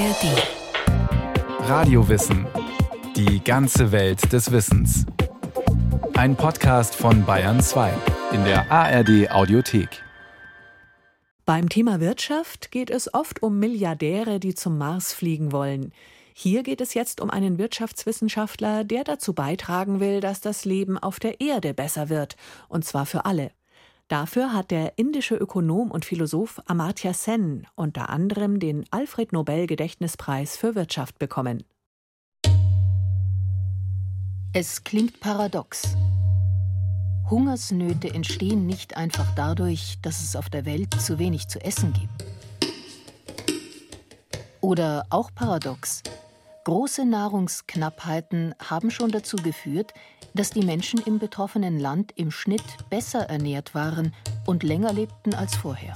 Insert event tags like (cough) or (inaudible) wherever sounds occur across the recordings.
ARD. Radiowissen. Die ganze Welt des Wissens. Ein Podcast von Bayern 2 in der ARD Audiothek. Beim Thema Wirtschaft geht es oft um Milliardäre, die zum Mars fliegen wollen. Hier geht es jetzt um einen Wirtschaftswissenschaftler, der dazu beitragen will, dass das Leben auf der Erde besser wird, und zwar für alle. Dafür hat der indische Ökonom und Philosoph Amartya Sen unter anderem den Alfred Nobel Gedächtnispreis für Wirtschaft bekommen. Es klingt paradox. Hungersnöte entstehen nicht einfach dadurch, dass es auf der Welt zu wenig zu essen gibt. Oder auch paradox. Große Nahrungsknappheiten haben schon dazu geführt, dass die Menschen im betroffenen Land im Schnitt besser ernährt waren und länger lebten als vorher.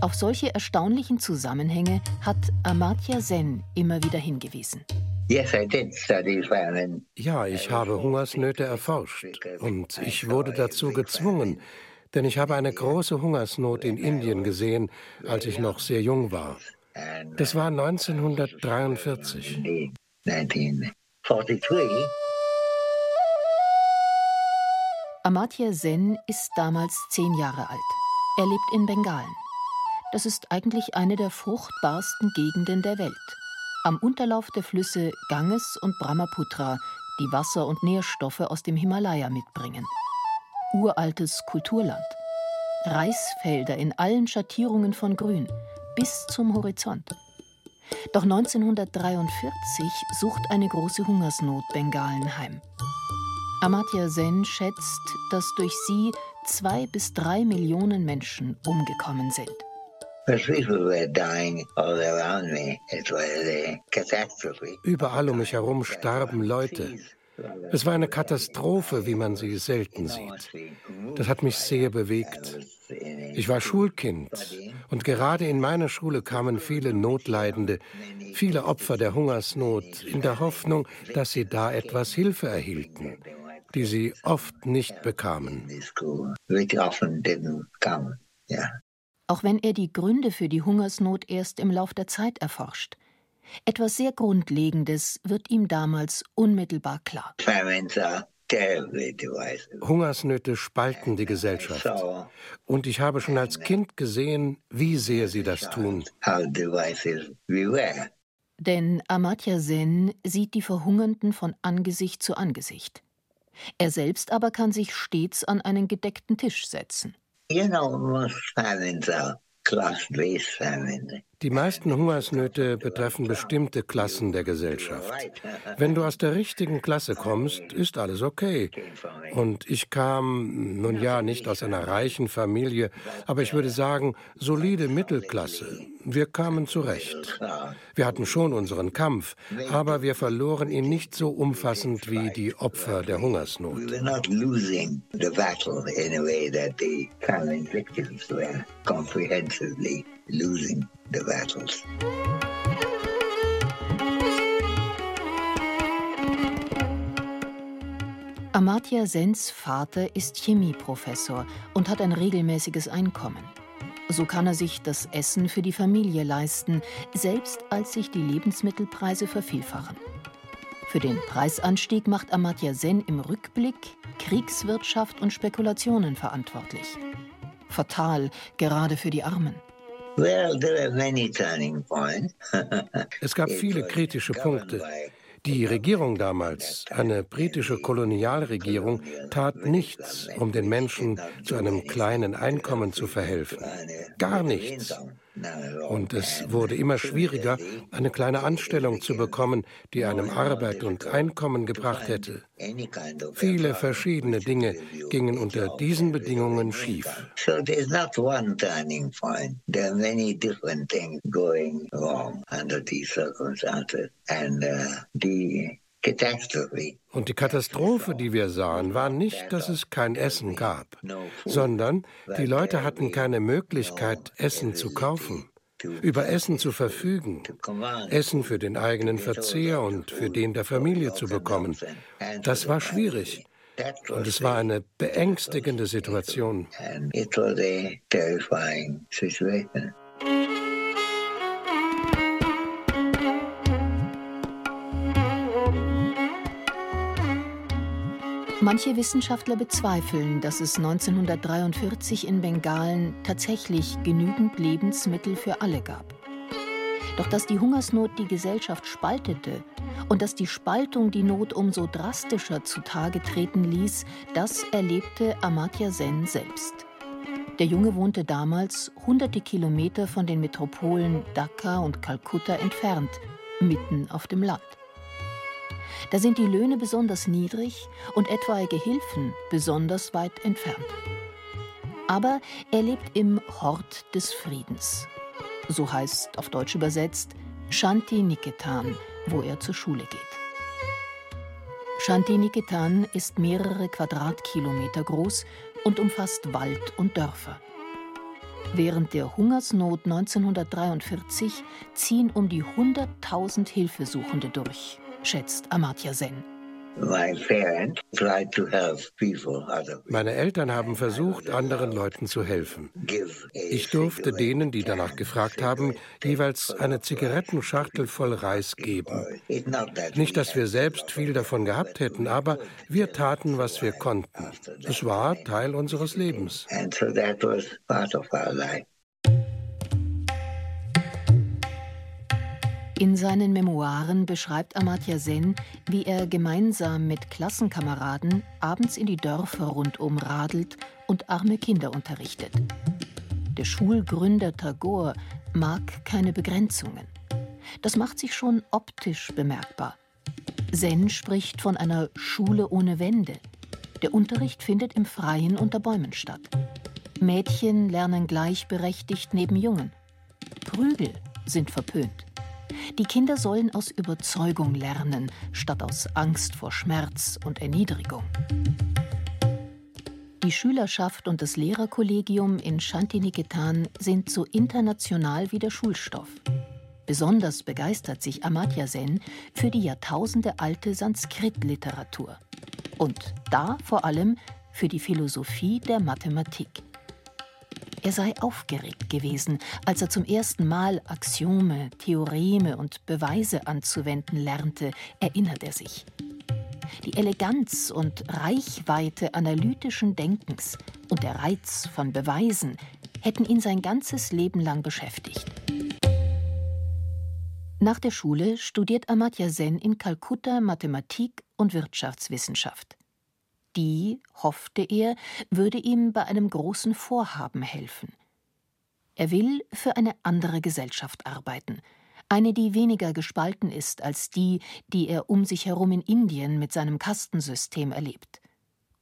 Auf solche erstaunlichen Zusammenhänge hat Amartya Sen immer wieder hingewiesen. Ja, ich habe Hungersnöte erforscht und ich wurde dazu gezwungen, denn ich habe eine große Hungersnot in Indien gesehen, als ich noch sehr jung war. Das war 1943. 1943. Amartya Sen ist damals zehn Jahre alt. Er lebt in Bengalen. Das ist eigentlich eine der fruchtbarsten Gegenden der Welt. Am Unterlauf der Flüsse Ganges und Brahmaputra, die Wasser und Nährstoffe aus dem Himalaya mitbringen. Uraltes Kulturland. Reisfelder in allen Schattierungen von Grün, bis zum Horizont. Doch 1943 sucht eine große Hungersnot Bengalen heim. Amartya Sen schätzt, dass durch sie zwei bis drei Millionen Menschen umgekommen sind. Überall um mich herum starben Leute. Es war eine Katastrophe, wie man sie selten sieht. Das hat mich sehr bewegt. Ich war Schulkind und gerade in meiner Schule kamen viele Notleidende, viele Opfer der Hungersnot, in der Hoffnung, dass sie da etwas Hilfe erhielten, die sie oft nicht bekamen. Auch wenn er die Gründe für die Hungersnot erst im Lauf der Zeit erforscht. Etwas sehr Grundlegendes wird ihm damals unmittelbar klar. Hungersnöte spalten die Gesellschaft. Und ich habe schon als Kind gesehen, wie sehr sie das tun. Denn Amartya Sen sieht die Verhungernden von Angesicht zu Angesicht. Er selbst aber kann sich stets an einen gedeckten Tisch setzen. You know, most die meisten Hungersnöte betreffen bestimmte Klassen der Gesellschaft. Wenn du aus der richtigen Klasse kommst, ist alles okay. Und ich kam, nun ja, nicht aus einer reichen Familie, aber ich würde sagen, solide Mittelklasse. Wir kamen zurecht. Wir hatten schon unseren Kampf, aber wir verloren ihn nicht so umfassend wie die Opfer der Hungersnot. Comprehensively losing the battles. Amartya Sens Vater ist Chemieprofessor und hat ein regelmäßiges Einkommen. So kann er sich das Essen für die Familie leisten, selbst als sich die Lebensmittelpreise vervielfachen. Für den Preisanstieg macht Amartya Sen im Rückblick Kriegswirtschaft und Spekulationen verantwortlich. Fatal, gerade für die Armen. (laughs) Es gab viele kritische Punkte. Die Regierung damals, eine britische Kolonialregierung, tat nichts, um den Menschen zu einem kleinen Einkommen zu verhelfen. Gar nichts. Und es wurde immer schwieriger, eine kleine Anstellung zu bekommen, die einem Arbeit und Einkommen gebracht hätte. Viele verschiedene Dinge gingen unter diesen Bedingungen schief. And uh, the und die Katastrophe, die wir sahen, war nicht, dass es kein Essen gab, sondern die Leute hatten keine Möglichkeit, Essen zu kaufen über Essen zu verfügen, Essen für den eigenen Verzehr und für den der Familie zu bekommen. Das war schwierig. Und es war eine beängstigende Situation. It was a terrifying situation. Manche Wissenschaftler bezweifeln, dass es 1943 in Bengalen tatsächlich genügend Lebensmittel für alle gab. Doch dass die Hungersnot die Gesellschaft spaltete und dass die Spaltung die Not umso drastischer zutage treten ließ, das erlebte Amartya Sen selbst. Der Junge wohnte damals hunderte Kilometer von den Metropolen Dhaka und Kalkutta entfernt, mitten auf dem Land. Da sind die Löhne besonders niedrig und etwaige Hilfen besonders weit entfernt. Aber er lebt im Hort des Friedens. So heißt auf Deutsch übersetzt Shanti Niketan, wo er zur Schule geht. Shanti Niketan ist mehrere Quadratkilometer groß und umfasst Wald und Dörfer. Während der Hungersnot 1943 ziehen um die 100.000 Hilfesuchende durch schätzt Amartya Sen. Meine Eltern haben versucht, anderen Leuten zu helfen. Ich durfte denen, die danach gefragt haben, jeweils eine Zigarettenschachtel voll Reis geben. Nicht, dass wir selbst viel davon gehabt hätten, aber wir taten, was wir konnten. Es war Teil unseres Lebens. In seinen Memoiren beschreibt Amartya Sen, wie er gemeinsam mit Klassenkameraden abends in die Dörfer rundum radelt und arme Kinder unterrichtet. Der Schulgründer Tagore mag keine Begrenzungen. Das macht sich schon optisch bemerkbar. Sen spricht von einer Schule ohne Wände. Der Unterricht findet im Freien unter Bäumen statt. Mädchen lernen gleichberechtigt neben Jungen. Prügel sind verpönt. Die Kinder sollen aus Überzeugung lernen, statt aus Angst vor Schmerz und Erniedrigung. Die Schülerschaft und das Lehrerkollegium in Shantiniketan sind so international wie der Schulstoff. Besonders begeistert sich Amartya Sen für die jahrtausendealte Sanskrit-Literatur. Und da vor allem für die Philosophie der Mathematik. Er sei aufgeregt gewesen, als er zum ersten Mal Axiome, Theoreme und Beweise anzuwenden lernte, erinnert er sich. Die Eleganz und Reichweite analytischen Denkens und der Reiz von Beweisen hätten ihn sein ganzes Leben lang beschäftigt. Nach der Schule studiert Amartya Sen in Kalkutta Mathematik und Wirtschaftswissenschaft. Die, hoffte er, würde ihm bei einem großen Vorhaben helfen. Er will für eine andere Gesellschaft arbeiten, eine, die weniger gespalten ist als die, die er um sich herum in Indien mit seinem Kastensystem erlebt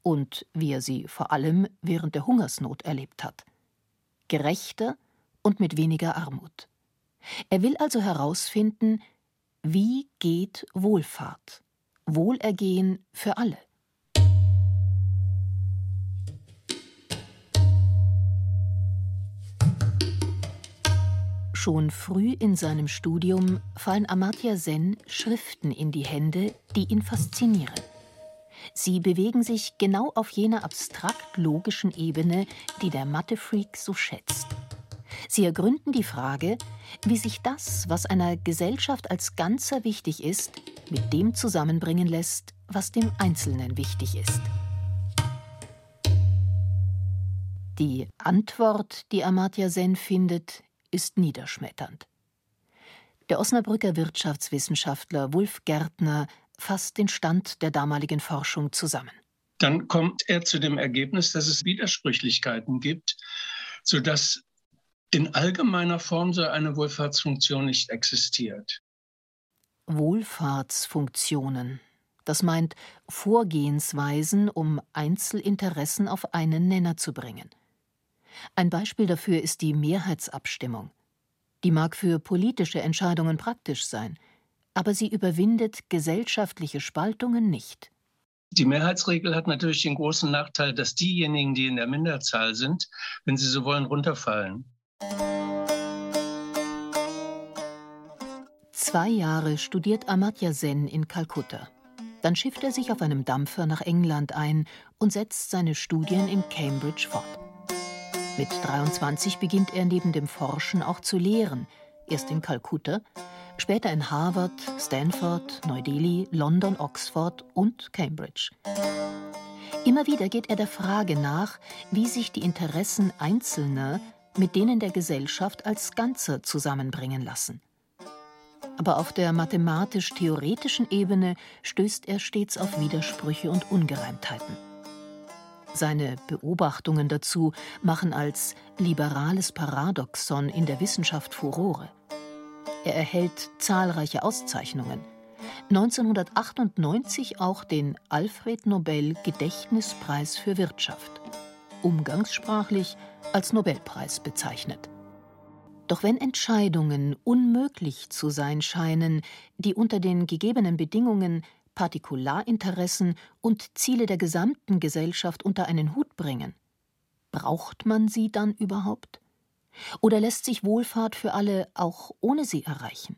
und wie er sie vor allem während der Hungersnot erlebt hat. Gerechter und mit weniger Armut. Er will also herausfinden, wie geht Wohlfahrt, Wohlergehen für alle. Schon früh in seinem Studium fallen Amartya Sen Schriften in die Hände, die ihn faszinieren. Sie bewegen sich genau auf jener abstrakt logischen Ebene, die der Mathe-Freak so schätzt. Sie ergründen die Frage, wie sich das, was einer Gesellschaft als Ganzer wichtig ist, mit dem zusammenbringen lässt, was dem Einzelnen wichtig ist. Die Antwort, die Amartya Sen findet, ist niederschmetternd. Der Osnabrücker Wirtschaftswissenschaftler Wulf Gärtner fasst den Stand der damaligen Forschung zusammen. Dann kommt er zu dem Ergebnis, dass es Widersprüchlichkeiten gibt, sodass in allgemeiner Form so eine Wohlfahrtsfunktion nicht existiert. Wohlfahrtsfunktionen. Das meint Vorgehensweisen, um Einzelinteressen auf einen Nenner zu bringen. Ein Beispiel dafür ist die Mehrheitsabstimmung. Die mag für politische Entscheidungen praktisch sein, aber sie überwindet gesellschaftliche Spaltungen nicht. Die Mehrheitsregel hat natürlich den großen Nachteil, dass diejenigen, die in der Minderzahl sind, wenn sie so wollen, runterfallen. Zwei Jahre studiert Amartya Sen in Kalkutta. Dann schifft er sich auf einem Dampfer nach England ein und setzt seine Studien in Cambridge fort. Mit 23 beginnt er neben dem Forschen auch zu lehren, erst in Kalkutta, später in Harvard, Stanford, Neu-Delhi, London, Oxford und Cambridge. Immer wieder geht er der Frage nach, wie sich die Interessen Einzelner mit denen der Gesellschaft als Ganze zusammenbringen lassen. Aber auf der mathematisch-theoretischen Ebene stößt er stets auf Widersprüche und Ungereimtheiten. Seine Beobachtungen dazu machen als liberales Paradoxon in der Wissenschaft Furore. Er erhält zahlreiche Auszeichnungen. 1998 auch den Alfred Nobel Gedächtnispreis für Wirtschaft. Umgangssprachlich als Nobelpreis bezeichnet. Doch wenn Entscheidungen unmöglich zu sein scheinen, die unter den gegebenen Bedingungen Partikularinteressen und Ziele der gesamten Gesellschaft unter einen Hut bringen, braucht man sie dann überhaupt? Oder lässt sich Wohlfahrt für alle auch ohne sie erreichen?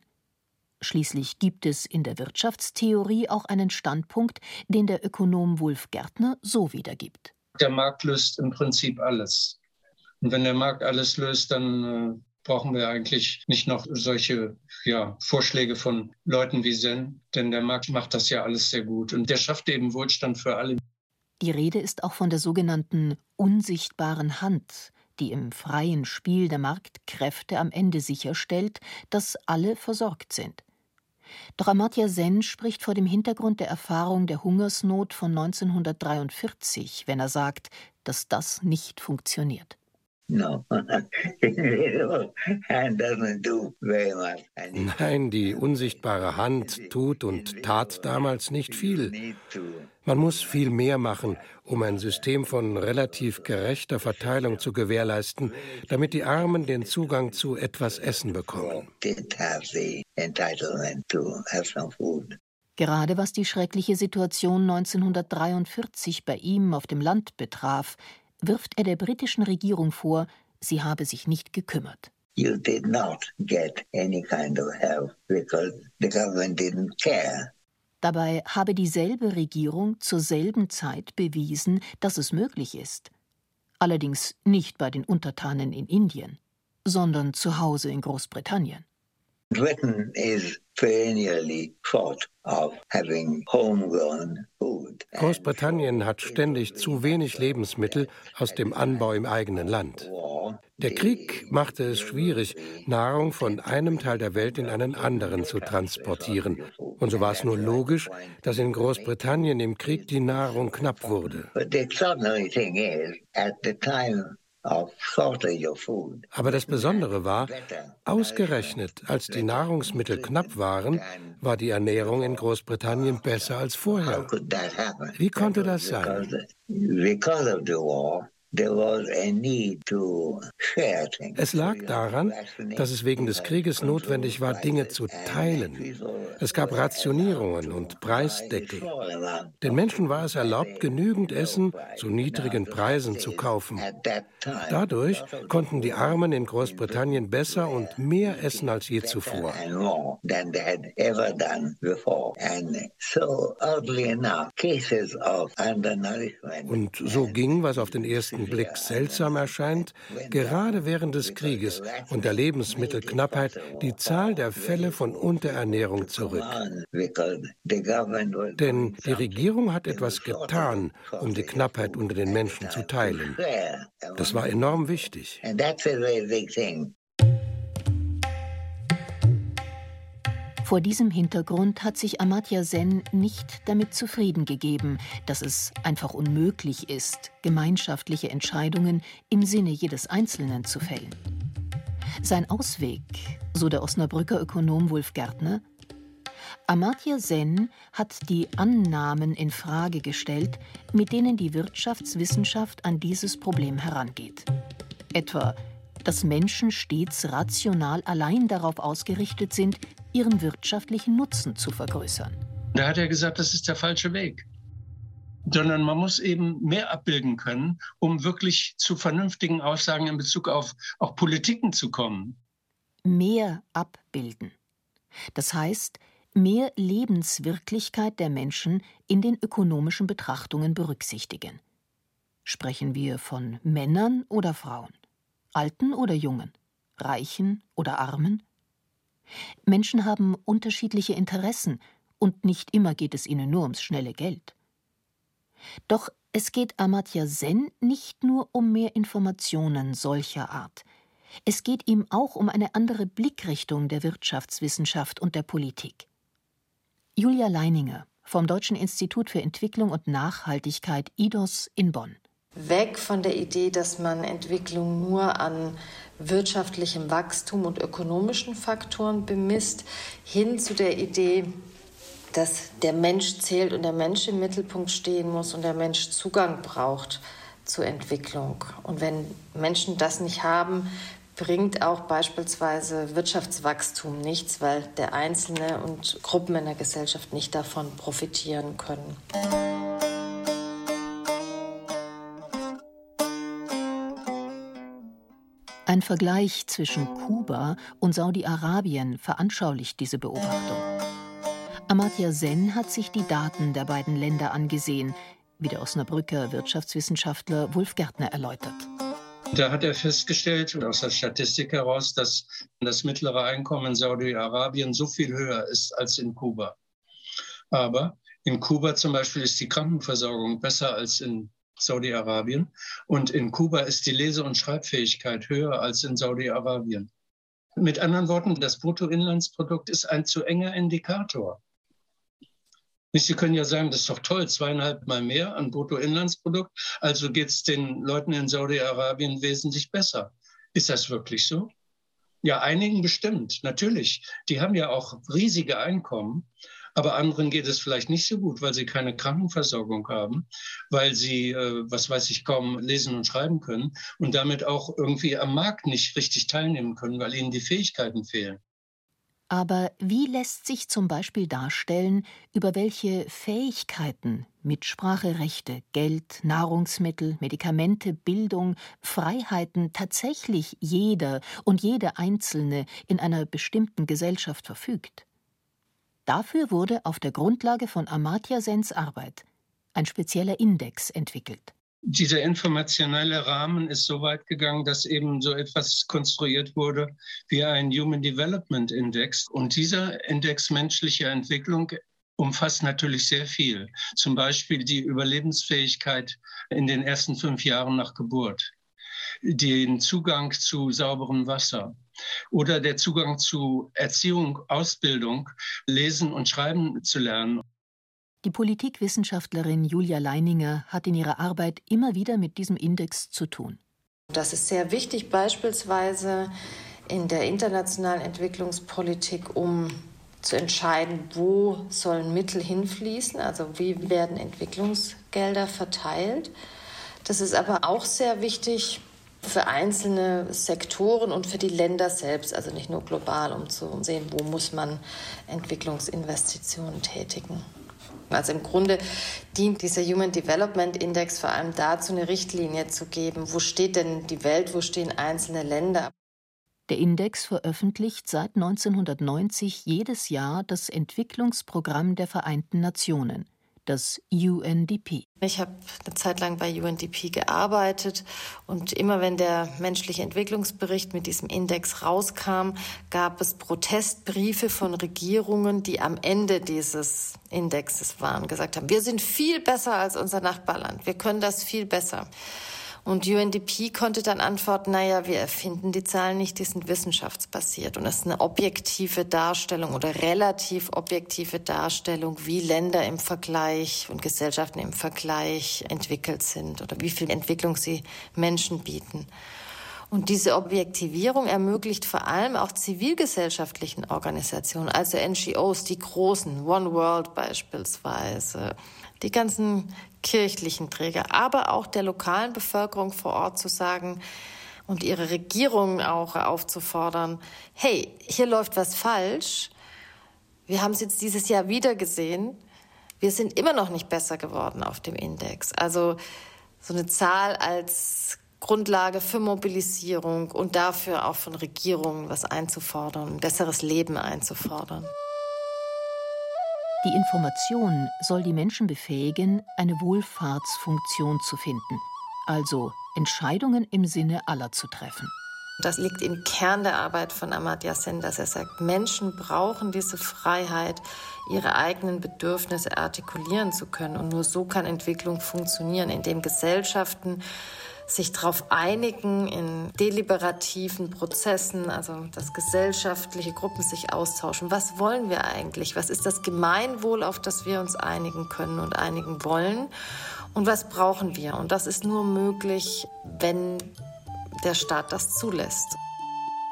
Schließlich gibt es in der Wirtschaftstheorie auch einen Standpunkt, den der Ökonom Wulf Gärtner so wiedergibt. Der Markt löst im Prinzip alles. Und wenn der Markt alles löst, dann äh, brauchen wir eigentlich nicht noch solche ja, Vorschläge von Leuten wie Zen, denn der Markt macht das ja alles sehr gut und der schafft eben Wohlstand für alle. Die Rede ist auch von der sogenannten unsichtbaren Hand, die im freien Spiel der Marktkräfte am Ende sicherstellt, dass alle versorgt sind. Doch Amartya Sen spricht vor dem Hintergrund der Erfahrung der Hungersnot von 1943, wenn er sagt, dass das nicht funktioniert. No. (laughs) Nein, die unsichtbare Hand tut und tat damals nicht viel. Man muss viel mehr machen, um ein System von relativ gerechter Verteilung zu gewährleisten, damit die Armen den Zugang zu etwas Essen bekommen. Gerade was die schreckliche Situation 1943 bei ihm auf dem Land betraf, wirft er der britischen Regierung vor, sie habe sich nicht gekümmert. You did not get any kind of help because the government didn't care. Dabei habe dieselbe Regierung zur selben Zeit bewiesen, dass es möglich ist. Allerdings nicht bei den Untertanen in Indien, sondern zu Hause in Großbritannien. Britain is perennially thought of having homegrown food. Großbritannien hat ständig zu wenig Lebensmittel aus dem Anbau im eigenen Land. Der Krieg machte es schwierig, Nahrung von einem Teil der Welt in einen anderen zu transportieren. Und so war es nur logisch, dass in Großbritannien im Krieg die Nahrung knapp wurde. But the extraordinary thing is, at the time aber das Besondere war, ausgerechnet als die Nahrungsmittel knapp waren, war die Ernährung in Großbritannien besser als vorher. Wie konnte das sein? Es lag daran, dass es wegen des Krieges notwendig war, Dinge zu teilen. Es gab Rationierungen und Preisdeckel. Den Menschen war es erlaubt, genügend Essen zu niedrigen Preisen zu kaufen. Dadurch konnten die Armen in Großbritannien besser und mehr essen als je zuvor. Und so ging, was auf den ersten Blick seltsam erscheint, gerade während des Krieges und der Lebensmittelknappheit die Zahl der Fälle von Unterernährung zurück. Denn die Regierung hat etwas getan, um die Knappheit unter den Menschen zu teilen. Das war enorm wichtig. Vor diesem Hintergrund hat sich Amartya Sen nicht damit zufrieden gegeben, dass es einfach unmöglich ist, gemeinschaftliche Entscheidungen im Sinne jedes Einzelnen zu fällen. Sein Ausweg, so der Osnabrücker Ökonom Wolf Gärtner, Amartya Sen hat die Annahmen in Frage gestellt, mit denen die Wirtschaftswissenschaft an dieses Problem herangeht. Etwa, dass Menschen stets rational allein darauf ausgerichtet sind, ihren wirtschaftlichen Nutzen zu vergrößern. Da hat er gesagt, das ist der falsche Weg. Sondern man muss eben mehr abbilden können, um wirklich zu vernünftigen Aussagen in Bezug auf auch Politiken zu kommen. Mehr abbilden. Das heißt, mehr Lebenswirklichkeit der Menschen in den ökonomischen Betrachtungen berücksichtigen. Sprechen wir von Männern oder Frauen, Alten oder Jungen, Reichen oder Armen, Menschen haben unterschiedliche Interessen und nicht immer geht es ihnen nur ums schnelle Geld. Doch Es geht Amartya Sen nicht nur um mehr Informationen solcher Art. Es geht ihm auch um eine andere Blickrichtung der Wirtschaftswissenschaft und der Politik. Julia Leininger vom Deutschen Institut für Entwicklung und Nachhaltigkeit IDOS in Bonn. Weg von der Idee, dass man Entwicklung nur an wirtschaftlichem Wachstum und ökonomischen Faktoren bemisst, hin zu der Idee, dass der Mensch zählt und der Mensch im Mittelpunkt stehen muss und der Mensch Zugang braucht zur Entwicklung. Und wenn Menschen das nicht haben, bringt auch beispielsweise Wirtschaftswachstum nichts, weil der Einzelne und Gruppen in der Gesellschaft nicht davon profitieren können. Ein Vergleich zwischen Kuba und Saudi-Arabien veranschaulicht diese Beobachtung. Amartya Sen hat sich die Daten der beiden Länder angesehen, wie der Osnabrücker Wirtschaftswissenschaftler Wolf Gärtner erläutert. Da hat er festgestellt aus der Statistik heraus, dass das mittlere Einkommen in Saudi-Arabien so viel höher ist als in Kuba. Aber in Kuba zum Beispiel ist die Krankenversorgung besser als in Saudi-Arabien. Und in Kuba ist die Lese- und Schreibfähigkeit höher als in Saudi-Arabien. Mit anderen Worten, das Bruttoinlandsprodukt ist ein zu enger Indikator. Sie können ja sagen, das ist doch toll, zweieinhalb Mal mehr an Bruttoinlandsprodukt, also geht es den Leuten in Saudi-Arabien wesentlich besser. Ist das wirklich so? Ja, einigen bestimmt, natürlich. Die haben ja auch riesige Einkommen, aber anderen geht es vielleicht nicht so gut, weil sie keine Krankenversorgung haben, weil sie, äh, was weiß ich, kaum lesen und schreiben können und damit auch irgendwie am Markt nicht richtig teilnehmen können, weil ihnen die Fähigkeiten fehlen. Aber wie lässt sich zum Beispiel darstellen, über welche Fähigkeiten, Mitspracherechte, Geld, Nahrungsmittel, Medikamente, Bildung, Freiheiten tatsächlich jeder und jede Einzelne in einer bestimmten Gesellschaft verfügt? Dafür wurde auf der Grundlage von Amartya Sens Arbeit ein spezieller Index entwickelt dieser informationelle Rahmen ist so weit gegangen, dass eben so etwas konstruiert wurde wie ein Human Development Index. Und dieser Index menschlicher Entwicklung umfasst natürlich sehr viel. Zum Beispiel die Überlebensfähigkeit in den ersten fünf Jahren nach Geburt, den Zugang zu sauberem Wasser oder der Zugang zu Erziehung, Ausbildung, Lesen und Schreiben zu lernen. Die Politikwissenschaftlerin Julia Leininger hat in ihrer Arbeit immer wieder mit diesem Index zu tun. Das ist sehr wichtig, beispielsweise in der internationalen Entwicklungspolitik, um zu entscheiden, wo sollen Mittel hinfließen, also wie werden Entwicklungsgelder verteilt. Das ist aber auch sehr wichtig für einzelne Sektoren und für die Länder selbst, also nicht nur global, um zu sehen, wo muss man Entwicklungsinvestitionen tätigen. Also im Grunde dient dieser Human Development Index vor allem dazu, eine Richtlinie zu geben. Wo steht denn die Welt, wo stehen einzelne Länder? Der Index veröffentlicht seit 1990 jedes Jahr das Entwicklungsprogramm der Vereinten Nationen das UNDP. Ich habe eine Zeit lang bei UNDP gearbeitet und immer wenn der menschliche Entwicklungsbericht mit diesem Index rauskam, gab es Protestbriefe von Regierungen, die am Ende dieses Indexes waren, gesagt haben, wir sind viel besser als unser Nachbarland, wir können das viel besser. Und UNDP konnte dann antworten, naja, wir erfinden die Zahlen nicht, die sind wissenschaftsbasiert. Und das ist eine objektive Darstellung oder relativ objektive Darstellung, wie Länder im Vergleich und Gesellschaften im Vergleich entwickelt sind oder wie viel Entwicklung sie Menschen bieten. Und diese Objektivierung ermöglicht vor allem auch zivilgesellschaftlichen Organisationen, also NGOs, die großen, One World beispielsweise, die ganzen kirchlichen Träger, aber auch der lokalen Bevölkerung vor Ort zu sagen und ihre Regierungen auch aufzufordern, hey, hier läuft was falsch. Wir haben es jetzt dieses Jahr wieder gesehen. Wir sind immer noch nicht besser geworden auf dem Index. Also so eine Zahl als Grundlage für Mobilisierung und dafür auch von Regierungen was einzufordern, ein besseres Leben einzufordern. Die Information soll die Menschen befähigen, eine Wohlfahrtsfunktion zu finden, also Entscheidungen im Sinne aller zu treffen. Das liegt im Kern der Arbeit von Amartya Sen, dass er sagt, Menschen brauchen diese Freiheit, ihre eigenen Bedürfnisse artikulieren zu können. Und nur so kann Entwicklung funktionieren, indem Gesellschaften sich darauf einigen in deliberativen Prozessen, also dass gesellschaftliche Gruppen sich austauschen. Was wollen wir eigentlich? Was ist das Gemeinwohl, auf das wir uns einigen können und einigen wollen? Und was brauchen wir? Und das ist nur möglich, wenn der Staat das zulässt.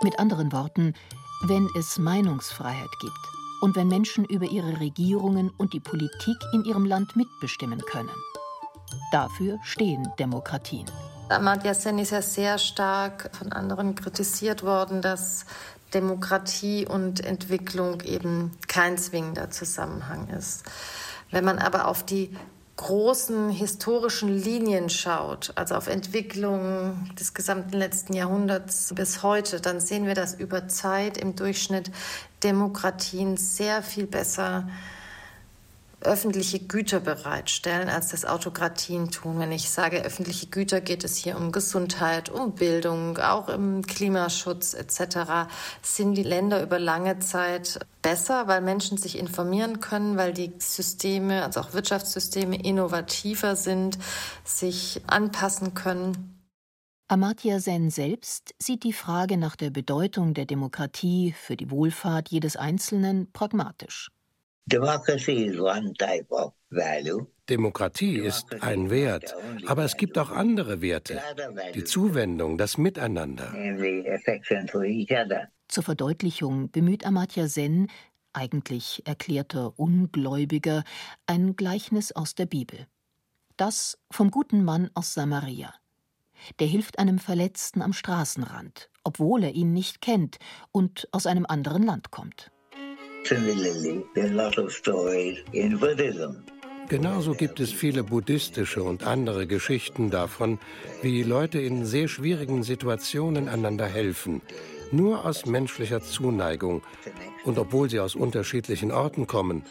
Mit anderen Worten, wenn es Meinungsfreiheit gibt und wenn Menschen über ihre Regierungen und die Politik in ihrem Land mitbestimmen können. Dafür stehen Demokratien. Amartya Sen ist ja sehr stark von anderen kritisiert worden, dass Demokratie und Entwicklung eben kein zwingender Zusammenhang ist. Wenn man aber auf die großen historischen Linien schaut, also auf Entwicklung des gesamten letzten Jahrhunderts bis heute, dann sehen wir, dass über Zeit im Durchschnitt Demokratien sehr viel besser öffentliche Güter bereitstellen, als das Autokratien tun. Wenn ich sage öffentliche Güter, geht es hier um Gesundheit, um Bildung, auch im Klimaschutz etc. Sind die Länder über lange Zeit besser, weil Menschen sich informieren können, weil die Systeme, also auch Wirtschaftssysteme, innovativer sind, sich anpassen können. Amartya Sen selbst sieht die Frage nach der Bedeutung der Demokratie für die Wohlfahrt jedes Einzelnen pragmatisch. Demokratie ist ein Wert, aber es gibt auch andere Werte. Die Zuwendung, das Miteinander. Zur Verdeutlichung bemüht Amartya Sen, eigentlich erklärter Ungläubiger, ein Gleichnis aus der Bibel. Das vom guten Mann aus Samaria. Der hilft einem Verletzten am Straßenrand, obwohl er ihn nicht kennt und aus einem anderen Land kommt. Genauso gibt es viele buddhistische und andere Geschichten davon, wie Leute in sehr schwierigen Situationen einander helfen, nur aus menschlicher Zuneigung und obwohl sie aus unterschiedlichen Orten kommen.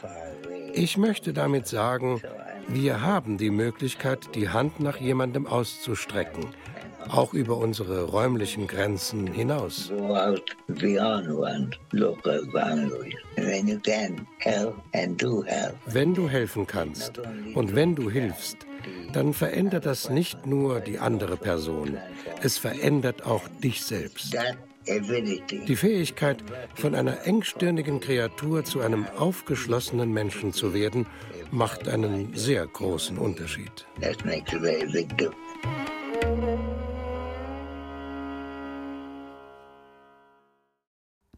Ich möchte damit sagen, wir haben die Möglichkeit, die Hand nach jemandem auszustrecken auch über unsere räumlichen Grenzen hinaus. Wenn du helfen kannst und wenn du hilfst, dann verändert das nicht nur die andere Person, es verändert auch dich selbst. Die Fähigkeit, von einer engstirnigen Kreatur zu einem aufgeschlossenen Menschen zu werden, macht einen sehr großen Unterschied.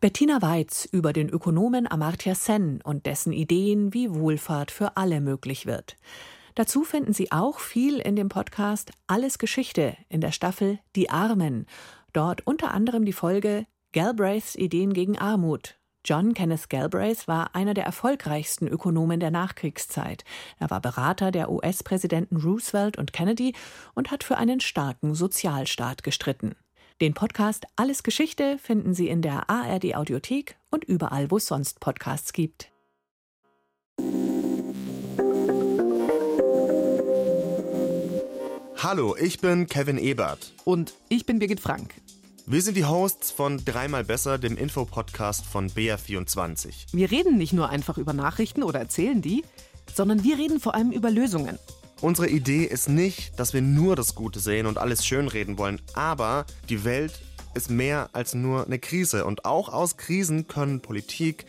Bettina Weiz über den Ökonomen Amartya Sen und dessen Ideen, wie Wohlfahrt für alle möglich wird. Dazu finden Sie auch viel in dem Podcast Alles Geschichte in der Staffel Die Armen. Dort unter anderem die Folge Galbraiths Ideen gegen Armut. John Kenneth Galbraith war einer der erfolgreichsten Ökonomen der Nachkriegszeit. Er war Berater der US-Präsidenten Roosevelt und Kennedy und hat für einen starken Sozialstaat gestritten. Den Podcast Alles Geschichte finden Sie in der ARD Audiothek und überall, wo es sonst Podcasts gibt. Hallo, ich bin Kevin Ebert. Und ich bin Birgit Frank. Wir sind die Hosts von Dreimal Besser, dem Infopodcast von BR24. Wir reden nicht nur einfach über Nachrichten oder erzählen die, sondern wir reden vor allem über Lösungen. Unsere Idee ist nicht, dass wir nur das Gute sehen und alles schönreden wollen, aber die Welt ist mehr als nur eine Krise und auch aus Krisen können Politik,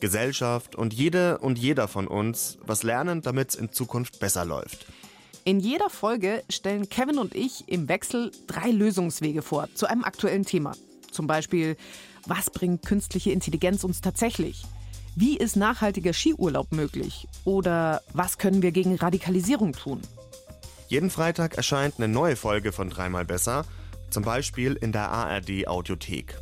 Gesellschaft und jede und jeder von uns was lernen, damit es in Zukunft besser läuft. In jeder Folge stellen Kevin und ich im Wechsel drei Lösungswege vor zu einem aktuellen Thema. Zum Beispiel, was bringt künstliche Intelligenz uns tatsächlich? Wie ist nachhaltiger Skiurlaub möglich? Oder was können wir gegen Radikalisierung tun? Jeden Freitag erscheint eine neue Folge von Dreimal Besser, zum Beispiel in der ARD Audiothek.